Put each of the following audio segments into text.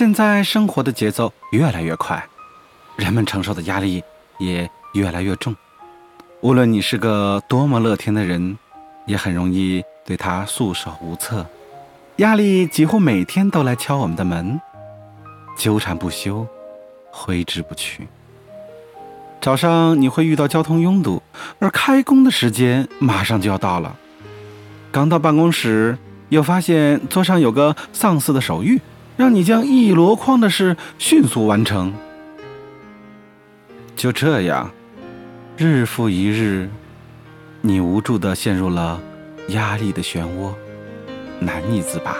现在生活的节奏越来越快，人们承受的压力也越来越重。无论你是个多么乐天的人，也很容易对他束手无策。压力几乎每天都来敲我们的门，纠缠不休，挥之不去。早上你会遇到交通拥堵，而开工的时间马上就要到了。刚到办公室，又发现桌上有个上司的手谕。让你将一箩筐的事迅速完成。就这样，日复一日，你无助的陷入了压力的漩涡，难以自拔。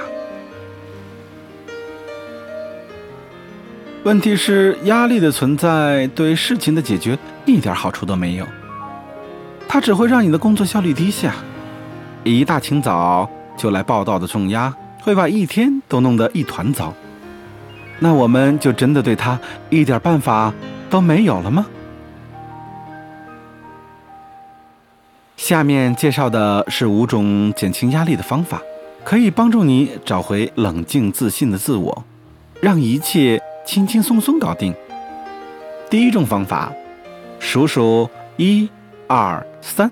问题是，压力的存在对事情的解决一点好处都没有，它只会让你的工作效率低下。一大清早就来报道的重压。会把一天都弄得一团糟，那我们就真的对他一点办法都没有了吗？下面介绍的是五种减轻压力的方法，可以帮助你找回冷静自信的自我，让一切轻轻松松搞定。第一种方法，数数一、二、三。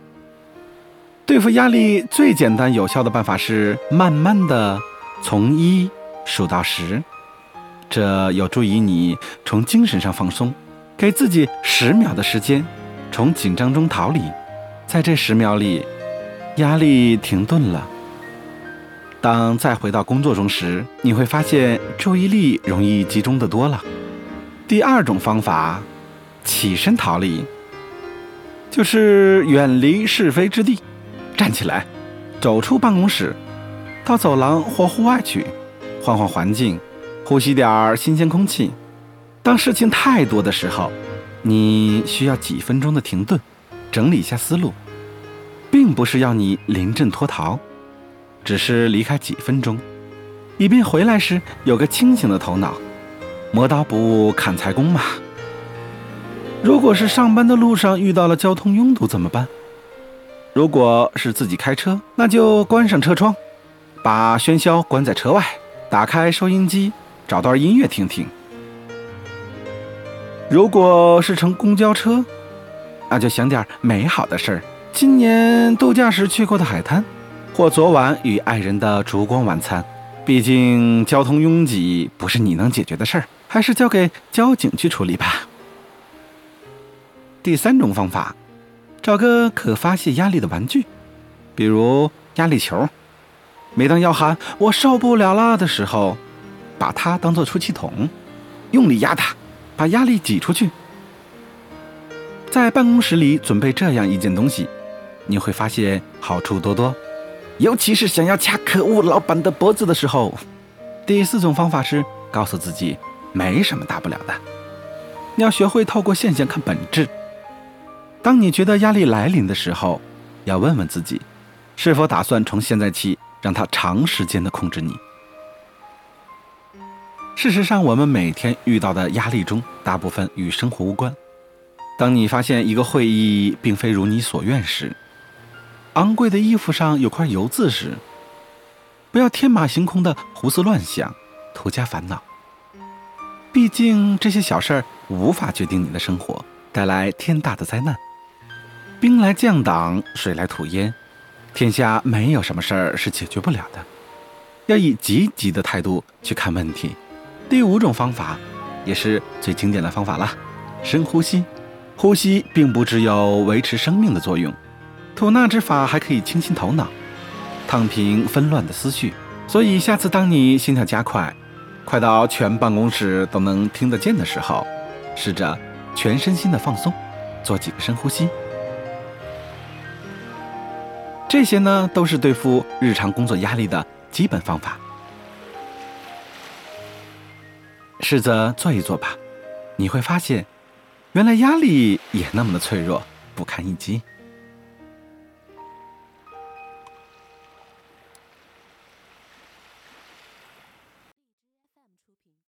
对付压力最简单有效的办法是慢慢的。从一数到十，这有助于你从精神上放松，给自己十秒的时间，从紧张中逃离。在这十秒里，压力停顿了。当再回到工作中时，你会发现注意力容易集中的多了。第二种方法，起身逃离，就是远离是非之地，站起来，走出办公室。到走廊或户外去，换换环境，呼吸点儿新鲜空气。当事情太多的时候，你需要几分钟的停顿，整理一下思路，并不是要你临阵脱逃，只是离开几分钟，以便回来时有个清醒的头脑。磨刀不误砍柴工嘛。如果是上班的路上遇到了交通拥堵怎么办？如果是自己开车，那就关上车窗。把喧嚣关在车外，打开收音机，找段音乐听听。如果是乘公交车，那就想点美好的事儿。今年度假时去过的海滩，或昨晚与爱人的烛光晚餐。毕竟交通拥挤不是你能解决的事儿，还是交给交警去处理吧。第三种方法，找个可发泄压力的玩具，比如压力球。每当要喊“我受不了了”的时候，把它当做出气筒，用力压它，把压力挤出去。在办公室里准备这样一件东西，你会发现好处多多，尤其是想要掐可恶老板的脖子的时候。第四种方法是告诉自己没什么大不了的，要学会透过现象看本质。当你觉得压力来临的时候，要问问自己，是否打算从现在起。让他长时间的控制你。事实上，我们每天遇到的压力中，大部分与生活无关。当你发现一个会议并非如你所愿时，昂贵的衣服上有块油渍时，不要天马行空的胡思乱想，徒加烦恼。毕竟这些小事儿无法决定你的生活，带来天大的灾难。兵来将挡，水来土掩。天下没有什么事儿是解决不了的，要以积极的态度去看问题。第五种方法，也是最经典的方法了，深呼吸。呼吸并不只有维持生命的作用，吐纳之法还可以清新头脑，烫平纷乱的思绪。所以下次当你心跳加快，快到全办公室都能听得见的时候，试着全身心的放松，做几个深呼吸。这些呢，都是对付日常工作压力的基本方法。试着做一做吧，你会发现，原来压力也那么的脆弱，不堪一击。